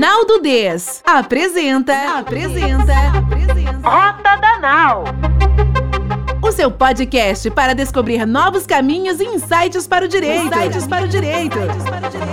Naldo Des apresenta, apresenta, apresenta Rota da Nau. O seu podcast para descobrir novos caminhos e insights para o direito. Insights para o direito. Insights para o direito.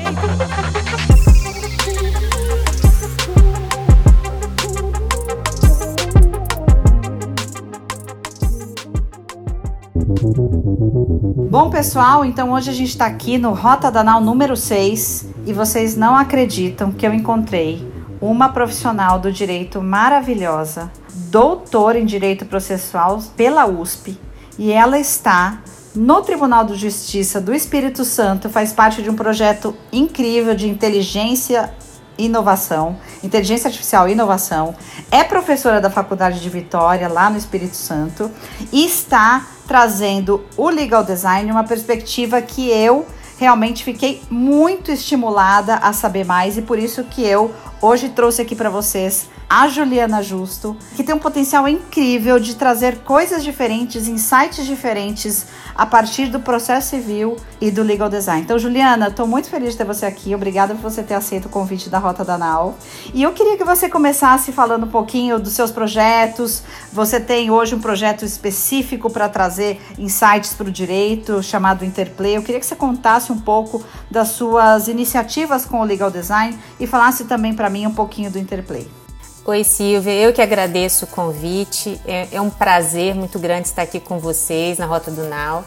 Bom, pessoal, então hoje a gente está aqui no Rota Danal número 6 e vocês não acreditam que eu encontrei uma profissional do direito maravilhosa, doutora em direito processual pela USP, e ela está no Tribunal de Justiça do Espírito Santo, faz parte de um projeto incrível de inteligência inovação, inteligência artificial e inovação, é professora da Faculdade de Vitória, lá no Espírito Santo, e está trazendo o legal design uma perspectiva que eu realmente fiquei muito estimulada a saber mais e por isso que eu hoje trouxe aqui para vocês a Juliana Justo, que tem um potencial incrível de trazer coisas diferentes, insights diferentes a partir do processo civil e do legal design. Então, Juliana, estou muito feliz de ter você aqui. Obrigada por você ter aceito o convite da Rota da Nau. E eu queria que você começasse falando um pouquinho dos seus projetos. Você tem hoje um projeto específico para trazer insights para o direito, chamado Interplay. Eu queria que você contasse um pouco das suas iniciativas com o legal design e falasse também para mim um pouquinho do Interplay. Oi, Silvia. Eu que agradeço o convite. É, é um prazer muito grande estar aqui com vocês na Rota do Nau.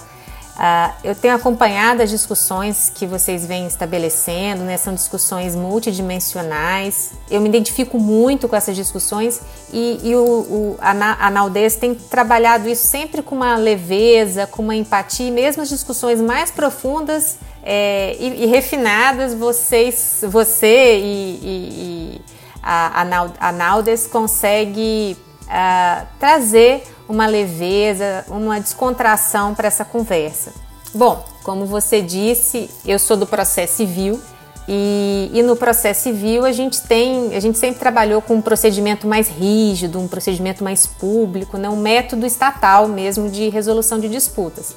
Uh, eu tenho acompanhado as discussões que vocês vêm estabelecendo, né? são discussões multidimensionais. Eu me identifico muito com essas discussões e, e o, o, a, a Naldez tem trabalhado isso sempre com uma leveza, com uma empatia, e mesmo as discussões mais profundas é, e, e, refinadas, vocês, você e, e a, a Naldes consegue uh, trazer uma leveza, uma descontração para essa conversa. Bom, como você disse, eu sou do processo civil e, e, no processo civil a gente tem, a gente sempre trabalhou com um procedimento mais rígido, um procedimento mais público, né? um método estatal mesmo de resolução de disputas.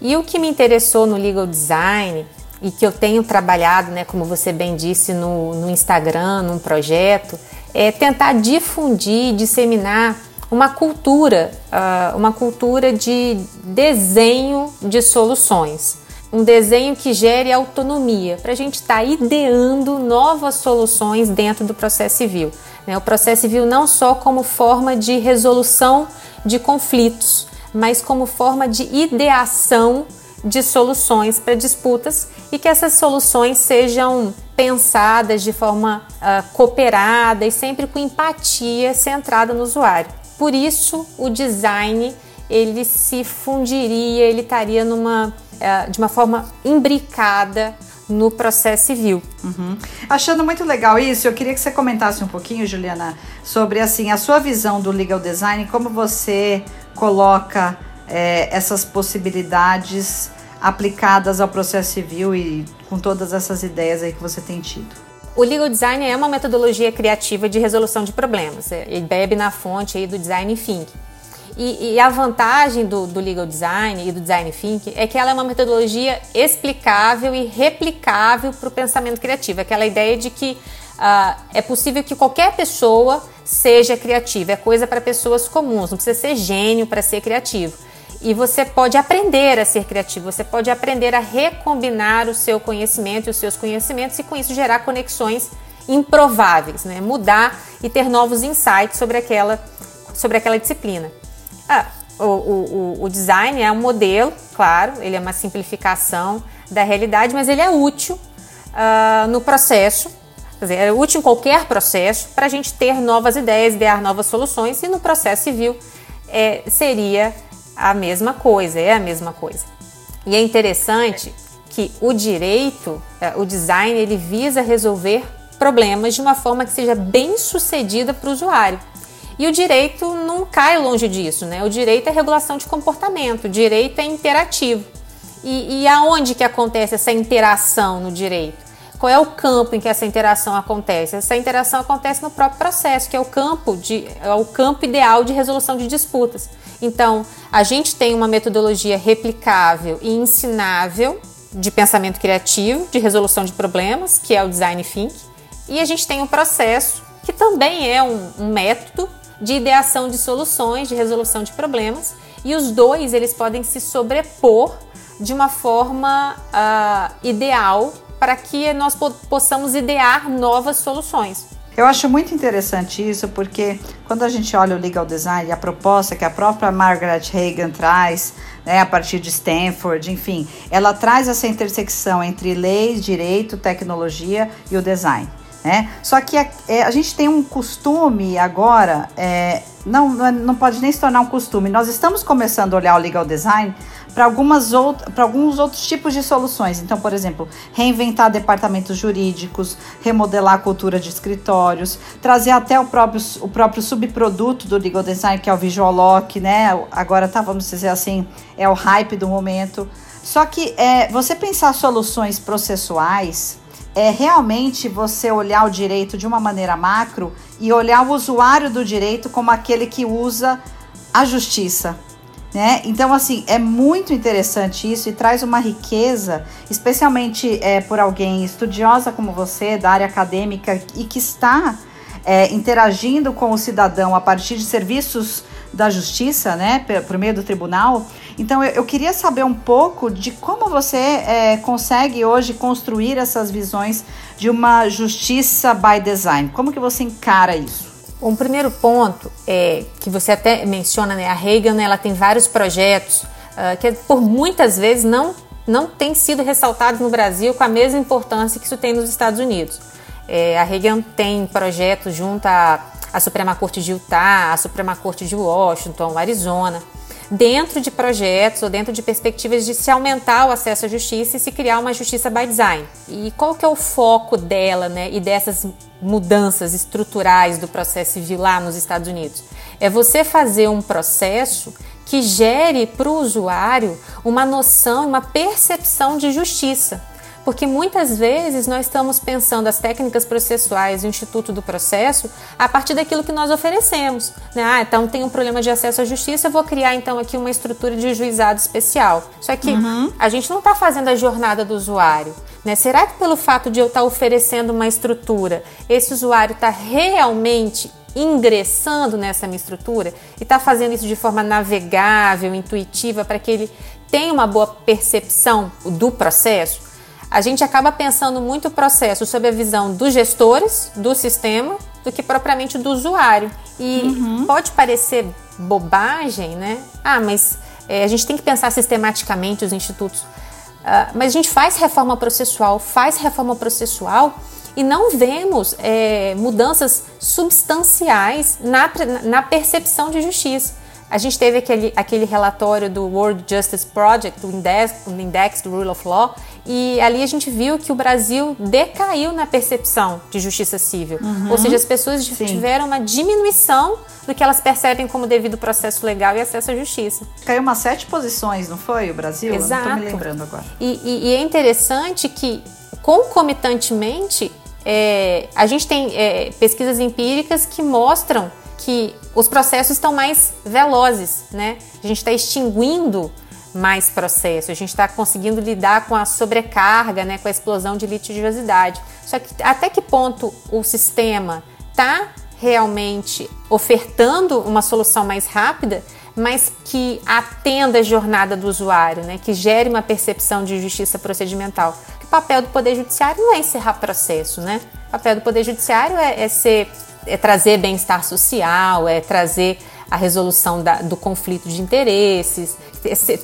E o que me interessou no legal design e que eu tenho trabalhado, né, como você bem disse, no, no Instagram, num projeto, é tentar difundir, disseminar uma cultura, uh, uma cultura de desenho de soluções. Um desenho que gere autonomia, para a gente estar tá ideando novas soluções dentro do processo civil. Né? O processo civil não só como forma de resolução de conflitos, mas como forma de ideação de soluções para disputas e que essas soluções sejam pensadas de forma uh, cooperada e sempre com empatia centrada no usuário. Por isso, o design ele se fundiria, ele estaria numa, uh, de uma forma imbricada no processo civil. Uhum. Achando muito legal isso, eu queria que você comentasse um pouquinho, Juliana, sobre assim a sua visão do legal design, como você coloca é, essas possibilidades aplicadas ao processo civil e com todas essas ideias aí que você tem tido? O legal design é uma metodologia criativa de resolução de problemas. É, ele bebe na fonte aí do design thinking. E, e, a vantagem do, do, legal design e do design thinking é que ela é uma metodologia explicável e replicável para o pensamento criativo. Aquela ideia de que uh, é possível que qualquer pessoa seja criativa. É coisa para pessoas comuns. Não precisa ser gênio para ser criativo. E você pode aprender a ser criativo, você pode aprender a recombinar o seu conhecimento e os seus conhecimentos e com isso gerar conexões improváveis, né? mudar e ter novos insights sobre aquela, sobre aquela disciplina. Ah, o, o, o design é um modelo, claro, ele é uma simplificação da realidade, mas ele é útil uh, no processo, quer dizer, é útil em qualquer processo para a gente ter novas ideias, idear novas soluções e no processo civil é, seria a mesma coisa, é a mesma coisa. E é interessante que o direito, é, o design, ele visa resolver problemas de uma forma que seja bem sucedida para o usuário. E o direito não cai longe disso, né? O direito é regulação de comportamento, o direito é interativo. E, e aonde que acontece essa interação no direito? Qual é o campo em que essa interação acontece? Essa interação acontece no próprio processo, que é o campo, de, é o campo ideal de resolução de disputas. Então, a gente tem uma metodologia replicável e ensinável de pensamento criativo, de resolução de problemas, que é o design thinking, E a gente tem um processo que também é um, um método de ideação de soluções, de resolução de problemas, e os dois eles podem se sobrepor de uma forma uh, ideal para que nós po possamos idear novas soluções. Eu acho muito interessante isso porque quando a gente olha o legal design, a proposta que a própria Margaret Hagan traz, né, a partir de Stanford, enfim, ela traz essa intersecção entre leis, direito, tecnologia e o design. Né? Só que a, é, a gente tem um costume agora, é, não, não pode nem se tornar um costume. Nós estamos começando a olhar o legal design para algumas para alguns outros tipos de soluções. Então, por exemplo, reinventar departamentos jurídicos, remodelar a cultura de escritórios, trazer até o próprio, o próprio subproduto do legal design, que é o visual lock, né? Agora tá, vamos dizer assim, é o hype do momento. Só que é, você pensar soluções processuais é realmente você olhar o direito de uma maneira macro e olhar o usuário do direito como aquele que usa a justiça. Né? Então, assim, é muito interessante isso e traz uma riqueza, especialmente é, por alguém estudiosa como você, da área acadêmica e que está é, interagindo com o cidadão a partir de serviços da justiça, né, por meio do tribunal. Então, eu, eu queria saber um pouco de como você é, consegue hoje construir essas visões de uma justiça by design. Como que você encara isso? Um primeiro ponto é que você até menciona, né, a Reagan, né, ela tem vários projetos uh, que por muitas vezes não não tem sido ressaltados no Brasil com a mesma importância que isso tem nos Estados Unidos. É, a Reagan tem projetos junto à, à Suprema Corte de Utah, à Suprema Corte de Washington, Arizona dentro de projetos ou dentro de perspectivas de se aumentar o acesso à justiça e se criar uma justiça by design. E qual que é o foco dela, né, e dessas mudanças estruturais do processo civil lá nos Estados Unidos? É você fazer um processo que gere para o usuário uma noção, uma percepção de justiça porque muitas vezes nós estamos pensando as técnicas processuais, o Instituto do Processo, a partir daquilo que nós oferecemos. Né? Ah, então tem um problema de acesso à justiça, eu vou criar então aqui uma estrutura de juizado especial. Só que uhum. a gente não está fazendo a jornada do usuário. Né? Será que pelo fato de eu estar tá oferecendo uma estrutura, esse usuário está realmente ingressando nessa minha estrutura e está fazendo isso de forma navegável, intuitiva, para que ele tenha uma boa percepção do processo? A gente acaba pensando muito o processo sob a visão dos gestores do sistema do que propriamente do usuário. E uhum. pode parecer bobagem, né? Ah, mas é, a gente tem que pensar sistematicamente os institutos. Uh, mas a gente faz reforma processual, faz reforma processual e não vemos é, mudanças substanciais na, na percepção de justiça. A gente teve aquele, aquele relatório do World Justice Project, do Index, do Index do Rule of Law, e ali a gente viu que o Brasil decaiu na percepção de justiça civil. Uhum. Ou seja, as pessoas Sim. tiveram uma diminuição do que elas percebem como devido processo legal e acesso à justiça. Caiu umas sete posições, não foi, o Brasil? Exato. não tô me lembrando agora. E, e, e é interessante que, concomitantemente, é, a gente tem é, pesquisas empíricas que mostram que os processos estão mais velozes, né? A gente está extinguindo mais processos, a gente está conseguindo lidar com a sobrecarga, né, com a explosão de litigiosidade. Só que até que ponto o sistema está realmente ofertando uma solução mais rápida, mas que atenda a jornada do usuário, né, que gere uma percepção de justiça procedimental. O papel do Poder Judiciário não é encerrar processo, né? O papel do Poder Judiciário é, é ser é trazer bem-estar social, é trazer a resolução da, do conflito de interesses,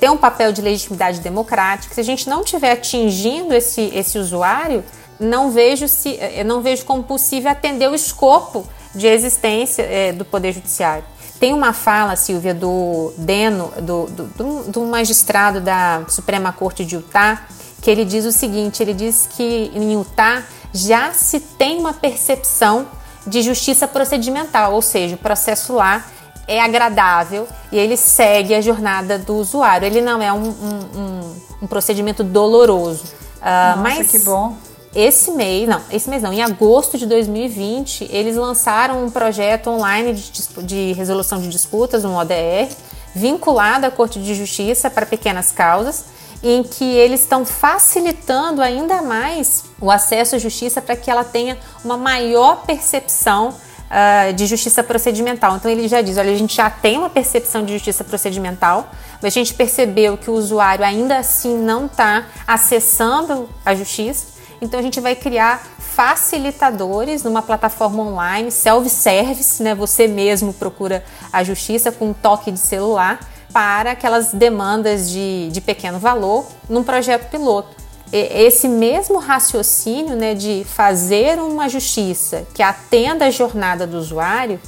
ter um papel de legitimidade democrática. Se a gente não estiver atingindo esse, esse usuário, não vejo, se, eh, não vejo como possível atender o escopo de existência é, do Poder Judiciário. Tem uma fala, Silvia, do Deno, do, do, do magistrado da Suprema Corte de Utah, que ele diz o seguinte: ele diz que em Utah já se tem uma percepção de justiça procedimental, ou seja, o processo lá é agradável e ele segue a jornada do usuário. Ele não é um, um, um, um procedimento doloroso. Uh, Nossa, mas que bom. Esse mês, não, esse mês não, em agosto de 2020, eles lançaram um projeto online de, de resolução de disputas, um ODR, vinculado à Corte de Justiça para pequenas causas. Em que eles estão facilitando ainda mais o acesso à justiça para que ela tenha uma maior percepção uh, de justiça procedimental. Então ele já diz: olha, a gente já tem uma percepção de justiça procedimental, mas a gente percebeu que o usuário ainda assim não está acessando a justiça. Então a gente vai criar facilitadores numa plataforma online, self-service, né? Você mesmo procura a justiça com um toque de celular para aquelas demandas de, de pequeno valor num projeto piloto. Esse mesmo raciocínio né, de fazer uma justiça que atenda a jornada do usuário,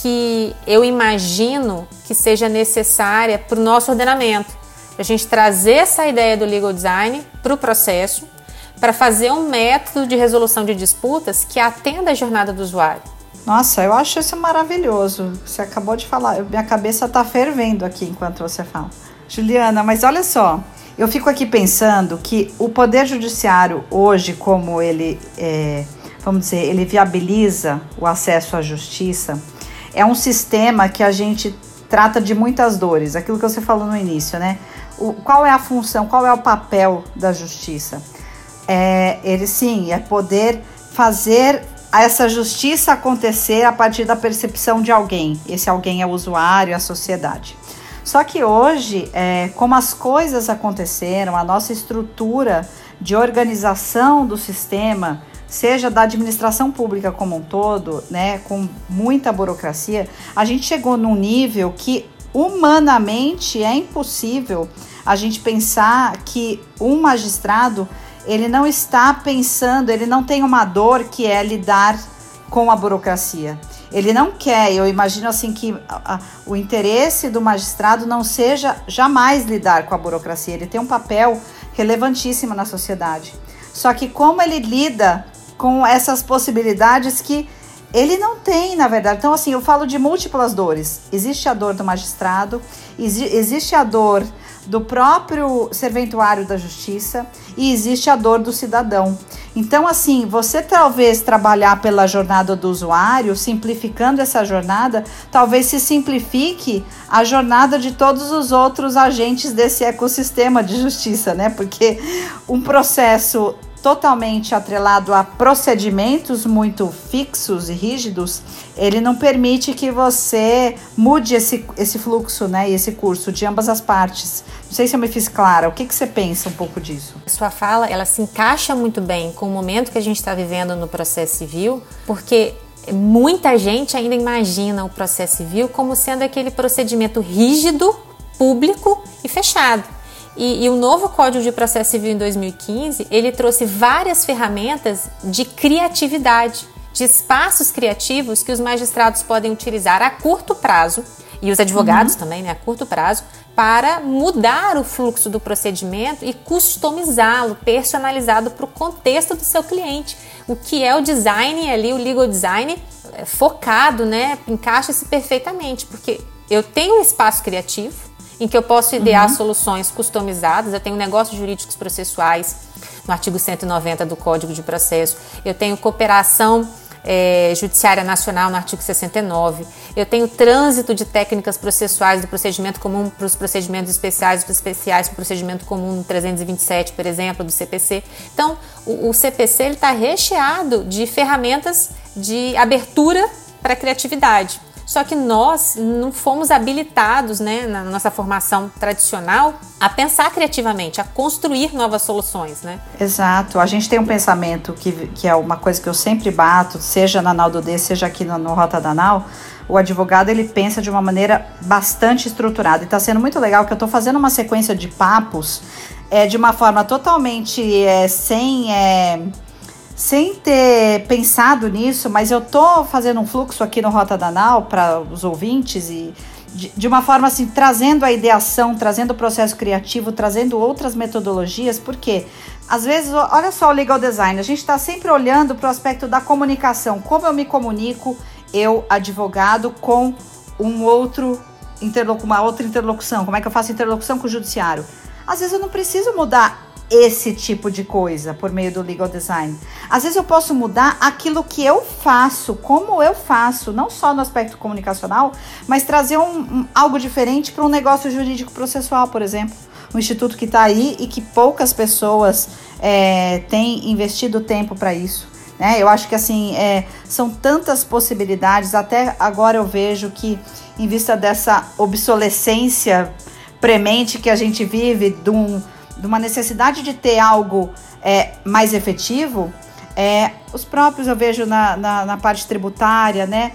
que eu imagino que seja necessária para o nosso ordenamento. A gente trazer essa ideia do legal design para o processo, para fazer um método de resolução de disputas que atenda a jornada do usuário. Nossa, eu acho isso maravilhoso. Você acabou de falar, minha cabeça está fervendo aqui enquanto você fala. Juliana, mas olha só, eu fico aqui pensando que o Poder Judiciário hoje, como ele, é, vamos dizer, ele viabiliza o acesso à justiça, é um sistema que a gente trata de muitas dores, aquilo que você falou no início, né? O, qual é a função, qual é o papel da justiça? É, ele sim, é poder fazer essa justiça acontecer a partir da percepção de alguém. Esse alguém é o usuário, a sociedade. Só que hoje, é, como as coisas aconteceram, a nossa estrutura de organização do sistema, seja da administração pública como um todo, né, com muita burocracia, a gente chegou num nível que humanamente é impossível a gente pensar que um magistrado ele não está pensando, ele não tem uma dor que é lidar com a burocracia. Ele não quer, eu imagino assim que a, a, o interesse do magistrado não seja jamais lidar com a burocracia. Ele tem um papel relevantíssimo na sociedade. Só que como ele lida com essas possibilidades que ele não tem, na verdade. Então, assim, eu falo de múltiplas dores. Existe a dor do magistrado, existe a dor do próprio serventuário da justiça e existe a dor do cidadão. Então, assim, você talvez trabalhar pela jornada do usuário, simplificando essa jornada, talvez se simplifique a jornada de todos os outros agentes desse ecossistema de justiça, né? Porque um processo totalmente atrelado a procedimentos muito fixos e rígidos, ele não permite que você mude esse, esse fluxo, né, e esse curso de ambas as partes. Não sei se eu me fiz clara. O que, que você pensa um pouco disso? Sua fala, ela se encaixa muito bem com o momento que a gente está vivendo no processo civil, porque muita gente ainda imagina o processo civil como sendo aquele procedimento rígido, público e fechado. E, e, o novo Código de Processo Civil em 2015, ele trouxe várias ferramentas de criatividade, de espaços criativos que os magistrados podem utilizar a curto prazo, e os advogados uhum. também, né, a curto prazo, para mudar o fluxo do procedimento e customizá-lo, personalizado para o contexto do seu cliente. O que é o design ali, o legal design é, focado, né, encaixa-se perfeitamente, porque eu tenho um espaço criativo, em que eu posso idear uhum. soluções customizadas. Eu tenho negócios jurídicos processuais no artigo 190 do Código de Processo. Eu tenho cooperação é, judiciária nacional no artigo 69. Eu tenho trânsito de técnicas processuais do procedimento comum para os procedimentos especiais, para os especiais para o procedimento comum 327, por exemplo, do CPC. Então, o, o CPC está recheado de ferramentas de abertura para a criatividade. Só que nós não fomos habilitados, né, na nossa formação tradicional, a pensar criativamente, a construir novas soluções, né? Exato. A gente tem um pensamento que, que é uma coisa que eu sempre bato, seja na Naldo D, seja aqui no, no Rota Danal, o advogado ele pensa de uma maneira bastante estruturada. E está sendo muito legal que eu estou fazendo uma sequência de papos é, de uma forma totalmente é, sem. É, sem ter pensado nisso, mas eu tô fazendo um fluxo aqui no Rota Danal para os ouvintes e de, de, uma forma assim, trazendo a ideação, trazendo o processo criativo, trazendo outras metodologias, porque às vezes, olha só o legal design, a gente está sempre olhando para o aspecto da comunicação, como eu me comunico, eu, advogado, com um outro uma outra interlocução, como é que eu faço interlocução com o judiciário. Às vezes eu não preciso mudar esse tipo de coisa por meio do legal design. Às vezes eu posso mudar aquilo que eu faço, como eu faço, não só no aspecto comunicacional, mas trazer um, um algo diferente para um negócio jurídico processual, por exemplo. um instituto que está aí e que poucas pessoas é, têm investido tempo para isso. Né? Eu acho que assim é, são tantas possibilidades. Até agora eu vejo que, em vista dessa obsolescência premente que a gente vive, de, um, de uma necessidade de ter algo é, mais efetivo, é, os próprios eu vejo na, na, na parte tributária, né?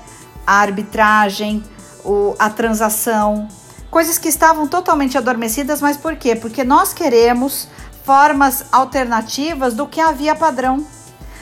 A arbitragem, o, a transação, coisas que estavam totalmente adormecidas, mas por quê? Porque nós queremos formas alternativas do que a via padrão.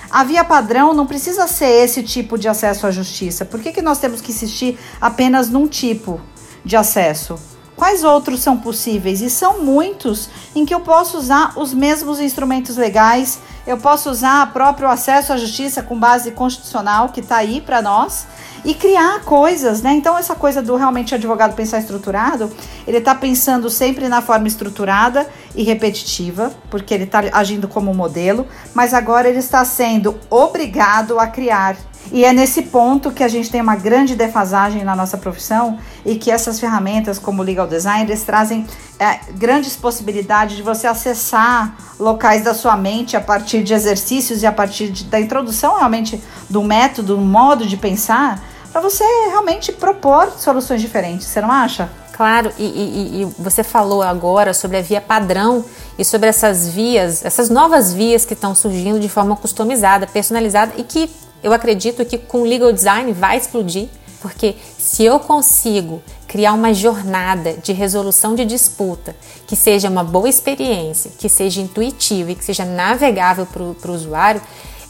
A via padrão não precisa ser esse tipo de acesso à justiça. Por que, que nós temos que insistir apenas num tipo de acesso? Quais outros são possíveis? E são muitos em que eu posso usar os mesmos instrumentos legais, eu posso usar o próprio acesso à justiça com base constitucional que está aí para nós e criar coisas, né? Então, essa coisa do realmente advogado pensar estruturado, ele está pensando sempre na forma estruturada e repetitiva, porque ele está agindo como modelo, mas agora ele está sendo obrigado a criar e é nesse ponto que a gente tem uma grande defasagem na nossa profissão e que essas ferramentas, como o Legal Design, eles trazem é, grandes possibilidades de você acessar locais da sua mente a partir de exercícios e a partir de, da introdução realmente do método, do modo de pensar, para você realmente propor soluções diferentes, você não acha? Claro, e, e, e, você falou agora sobre a via padrão e sobre essas vias, essas novas vias que estão surgindo de forma customizada, personalizada e que eu acredito que com legal design vai explodir, porque se eu consigo criar uma jornada de resolução de disputa que seja uma boa experiência, que seja intuitiva e que seja navegável para o usuário,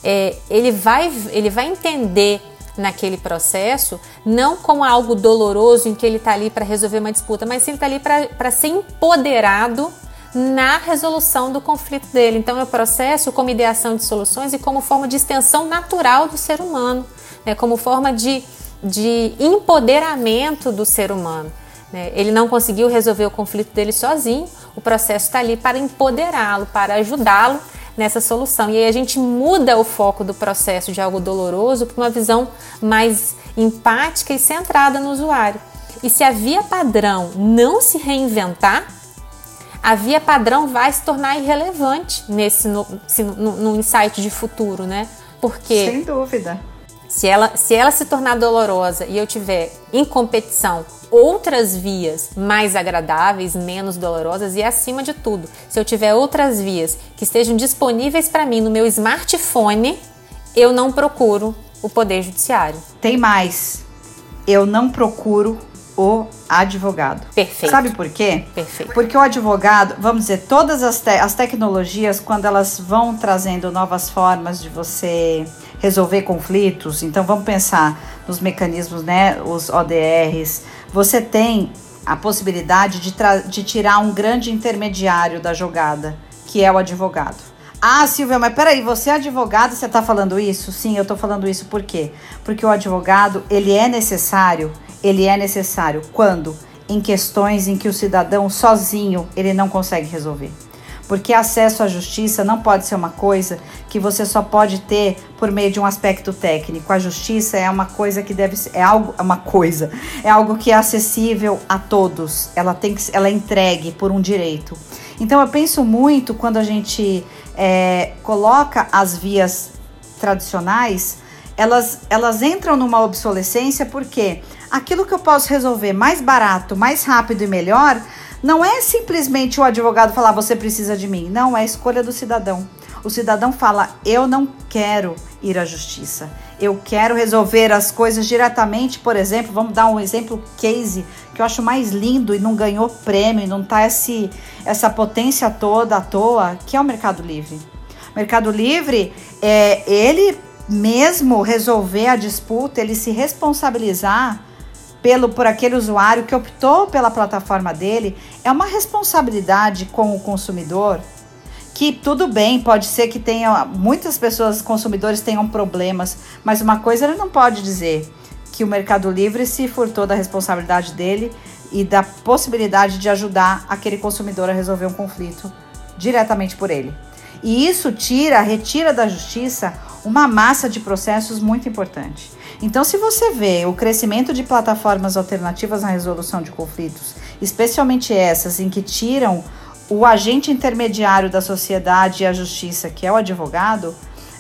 é, ele, vai, ele vai entender naquele processo não como algo doloroso em que ele está ali para resolver uma disputa, mas sim está ali para ser empoderado na resolução do conflito dele. Então, é o processo como ideação de soluções e como forma de extensão natural do ser humano, né? como forma de, de empoderamento do ser humano. Né? Ele não conseguiu resolver o conflito dele sozinho, o processo está ali para empoderá-lo, para ajudá-lo nessa solução. E aí a gente muda o foco do processo de algo doloroso para uma visão mais empática e centrada no usuário. E se a via padrão não se reinventar, a via padrão vai se tornar irrelevante nesse no, no, no insight de futuro, né? Porque sem dúvida. Se ela, se ela se tornar dolorosa e eu tiver em competição outras vias mais agradáveis, menos dolorosas e acima de tudo, se eu tiver outras vias que estejam disponíveis para mim no meu smartphone, eu não procuro o poder judiciário. Tem mais. Eu não procuro o advogado. Perfeito. Sabe por quê? Perfeito. Porque o advogado, vamos dizer, todas as, te as tecnologias, quando elas vão trazendo novas formas de você resolver conflitos, então vamos pensar nos mecanismos, né, os ODRs, você tem a possibilidade de, de tirar um grande intermediário da jogada, que é o advogado. Ah, Silvia, mas peraí, você é advogado, você está falando isso? Sim, eu estou falando isso por quê? Porque o advogado, ele é necessário ele é necessário quando em questões em que o cidadão sozinho ele não consegue resolver. Porque acesso à justiça não pode ser uma coisa que você só pode ter por meio de um aspecto técnico. A justiça é uma coisa que deve ser, é algo, é uma coisa, é algo que é acessível a todos. Ela tem que, ela é entregue por um direito. Então eu penso muito quando a gente é, coloca as vias tradicionais, elas, elas entram numa obsolescência porque aquilo que eu posso resolver mais barato, mais rápido e melhor, não é simplesmente o advogado falar você precisa de mim. Não, é a escolha do cidadão. O cidadão fala: eu não quero ir à justiça. Eu quero resolver as coisas diretamente, por exemplo, vamos dar um exemplo case que eu acho mais lindo e não ganhou prêmio, não tá esse, essa potência toda à toa, que é o Mercado Livre. Mercado Livre, é, ele mesmo resolver a disputa, ele se responsabilizar pelo por aquele usuário que optou pela plataforma dele, é uma responsabilidade com o consumidor que tudo bem, pode ser que tenha muitas pessoas, consumidores tenham problemas, mas uma coisa ele não pode dizer que o Mercado Livre se furtou da responsabilidade dele e da possibilidade de ajudar aquele consumidor a resolver um conflito diretamente por ele. E isso tira, retira da justiça uma massa de processos muito importante. Então, se você vê o crescimento de plataformas alternativas na resolução de conflitos, especialmente essas em que tiram o agente intermediário da sociedade e a justiça, que é o advogado,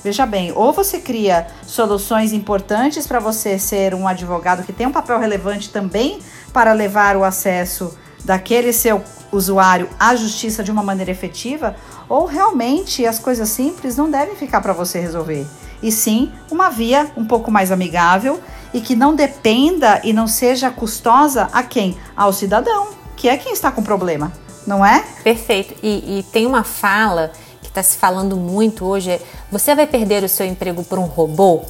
veja bem, ou você cria soluções importantes para você ser um advogado que tem um papel relevante também para levar o acesso daquele seu usuário à justiça de uma maneira efetiva, ou realmente as coisas simples não devem ficar para você resolver. E sim, uma via um pouco mais amigável e que não dependa e não seja custosa a quem? Ao cidadão, que é quem está com problema, não é? Perfeito. E, e tem uma fala que está se falando muito hoje: é, você vai perder o seu emprego por um robô?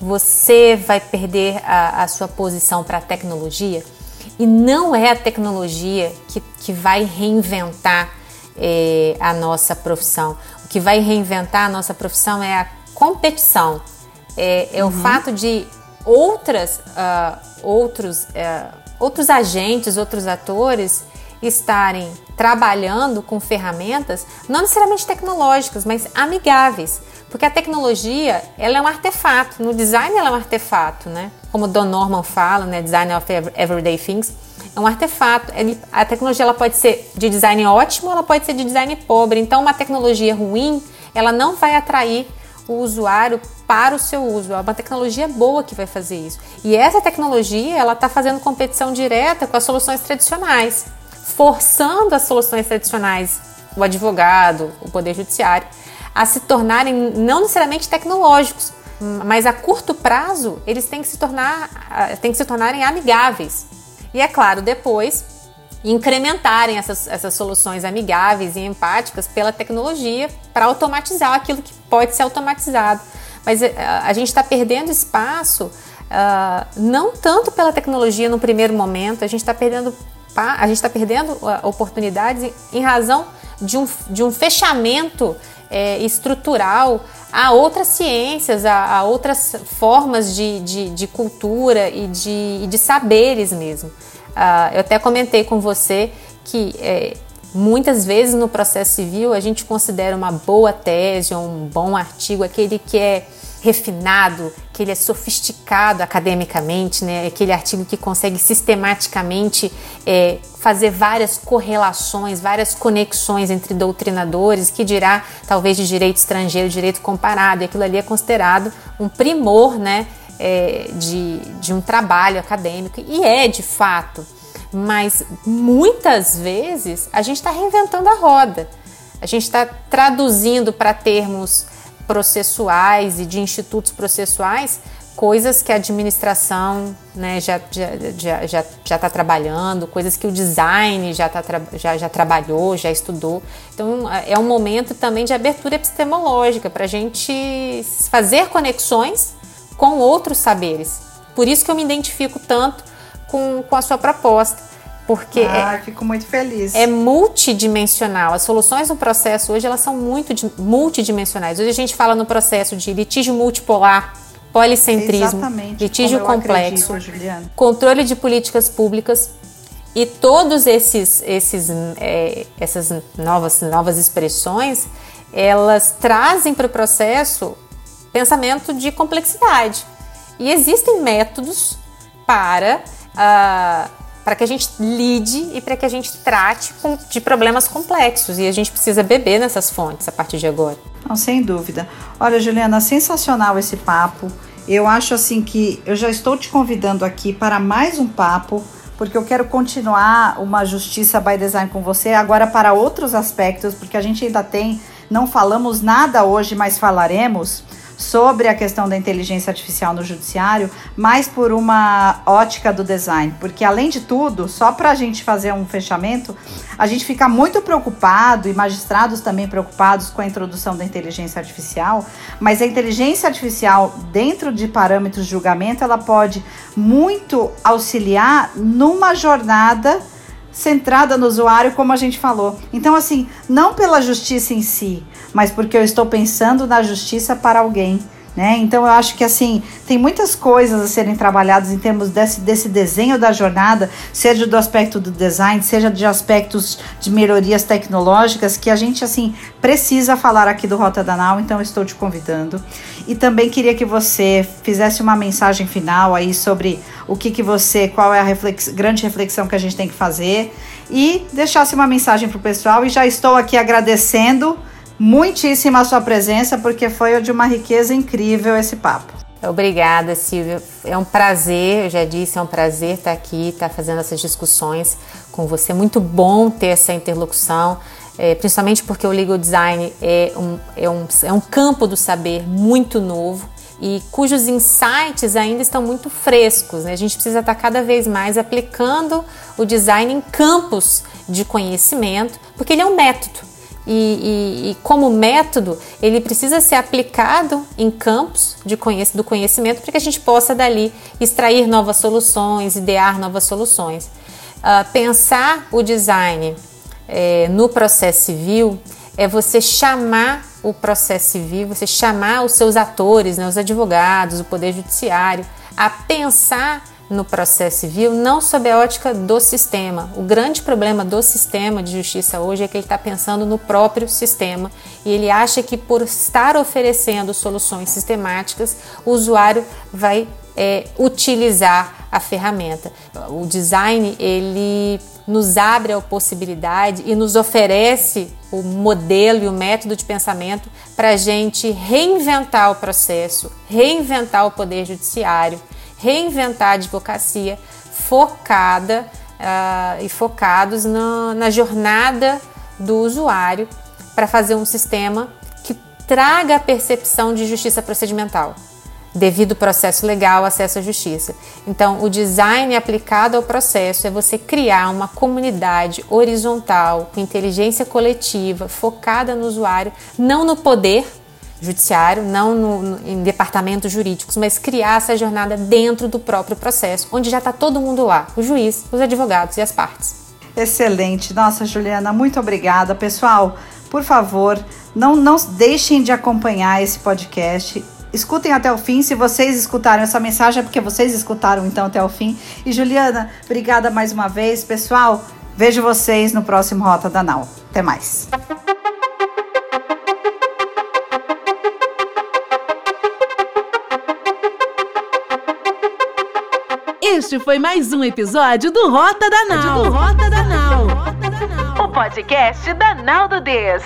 Você vai perder a, a sua posição para a tecnologia? E não é a tecnologia que, que vai reinventar é, a nossa profissão. O que vai reinventar a nossa profissão é a competição. É, é uhum. o fato de outras, uh, outros, uh, outros agentes, outros atores estarem trabalhando com ferramentas não necessariamente tecnológicas, mas amigáveis. Porque a tecnologia, ela é um artefato. No design ela é um artefato, né? Como Don Norman fala, né? Design of Everyday Things. É um artefato. Ele, a tecnologia ela pode ser de design ótimo, ela pode ser de design pobre. Então, uma tecnologia ruim, ela não vai atrair o usuário para o seu uso. É uma tecnologia boa que vai fazer isso. E essa tecnologia, ela está fazendo competição direta com as soluções tradicionais, forçando as soluções tradicionais, o advogado, o poder judiciário, a se tornarem não necessariamente tecnológicos, mas a curto prazo eles têm que se tornar, têm que se tornarem amigáveis. E é claro, depois incrementarem essas, essas soluções amigáveis e empáticas pela tecnologia para automatizar aquilo que pode ser automatizado. Mas uh, a gente está perdendo espaço uh, não tanto pela tecnologia no primeiro momento, a gente está perdendo, a gente está perdendo uh, oportunidades em razão de um, de um fechamento é, estrutural a outras ciências, a, a outras formas de, de, de, cultura e de, de saberes mesmo. Uh, eu até comentei com você que é, muitas vezes no processo civil a gente considera uma boa tese ou um bom artigo aquele que é refinado, que ele é sofisticado academicamente, né? aquele artigo que consegue sistematicamente é, fazer várias correlações, várias conexões entre doutrinadores, que dirá talvez de direito estrangeiro, direito comparado, e aquilo ali é considerado um primor né? É, de, de um trabalho acadêmico, e é de fato, mas muitas vezes a gente está reinventando a roda, a gente está traduzindo para termos processuais e de institutos processuais coisas que a administração né, já está já, já, já tá trabalhando, coisas que o design já, tá, já, já trabalhou, já estudou. Então é um momento também de abertura epistemológica para a gente fazer conexões com outros saberes. Por isso que eu me identifico tanto com, com a sua proposta. Porque ah, é, fico muito feliz. É multidimensional. As soluções no processo hoje elas são muito multidimensionais. Hoje a gente fala no processo de litígio multipolar, policentrismo, Exatamente, litígio complexo, acredito, controle de políticas públicas e todos esses, esses é, essas novas, novas expressões elas trazem para o processo pensamento de complexidade. E existem métodos para, uh, para que a gente lide e para que a gente trate de problemas complexos. E a gente precisa beber nessas fontes a partir de agora. Não, sem dúvida. Olha, Juliana, sensacional esse papo. Eu acho assim que eu já estou te convidando aqui para mais um papo, porque eu quero continuar uma justiça by design com você agora para outros aspectos, porque a gente ainda tem, não falamos nada hoje, mas falaremos sobre a questão da inteligência artificial no judiciário, mas por uma ótica do design. Porque, além de tudo, só para a gente fazer um fechamento, a gente fica muito preocupado, e magistrados também preocupados com a introdução da inteligência artificial, mas a inteligência artificial, dentro de parâmetros de julgamento, ela pode muito auxiliar numa jornada centrada no usuário, como a gente falou. Então, assim, não pela justiça em si, mas porque eu estou pensando na justiça para alguém. Né? Então eu acho que assim tem muitas coisas a serem trabalhadas em termos desse, desse desenho da jornada, seja do aspecto do design, seja de aspectos de melhorias tecnológicas, que a gente assim precisa falar aqui do Rota Danal, então estou te convidando. E também queria que você fizesse uma mensagem final aí sobre o que, que você, qual é a reflex, grande reflexão que a gente tem que fazer e deixasse uma mensagem para o pessoal. E já estou aqui agradecendo muitíssimo a sua presença, porque foi de uma riqueza incrível esse papo. Obrigada, Silvia. É um prazer, eu já disse, é um prazer estar aqui, estar fazendo essas discussões com você. Muito bom ter essa interlocução, é, principalmente porque o legal design é um, é, um, é um campo do saber muito novo e cujos insights ainda estão muito frescos. Né? A gente precisa estar cada vez mais aplicando o design em campos de conhecimento, porque ele é um método e, e, e, como método ele precisa ser aplicado em campos de conhec do conhecimento para que a gente possa dali extrair novas soluções, idear novas soluções. Uh, pensar o design é, no processo civil é você chamar o processo civil, você chamar os seus atores, né, os advogados, o poder judiciário, a pensar no processo civil, não sob a ótica do sistema. O grande problema do sistema de justiça hoje é que ele está pensando no próprio sistema e ele acha que por estar oferecendo soluções sistemáticas, o usuário vai é, utilizar a ferramenta. O design ele nos abre a possibilidade e nos oferece o modelo e o método de pensamento para a gente reinventar o processo, reinventar o poder judiciário reinventar a advocacia focada uh, e focados na, na jornada do usuário para fazer um sistema que traga a percepção de justiça procedimental, devido processo legal, acesso à justiça. Então, o design aplicado ao processo é você criar uma comunidade horizontal, com inteligência coletiva, focada no usuário, não no poder, judiciário, não no, no, em departamentos jurídicos, mas criar essa jornada dentro do próprio processo, onde já está todo mundo lá, o juiz, os advogados e as partes. Excelente. Nossa, Juliana, muito obrigada. Pessoal, por favor, não, não deixem de acompanhar esse podcast. Escutem até o fim. Se vocês escutaram essa mensagem, é porque vocês escutaram então até o fim. E Juliana, obrigada mais uma vez. Pessoal, vejo vocês no próximo Rota da Nau. Até mais. Este foi mais um episódio do Rota da Nau. Do Rota da Nau. O podcast da Nau do Des.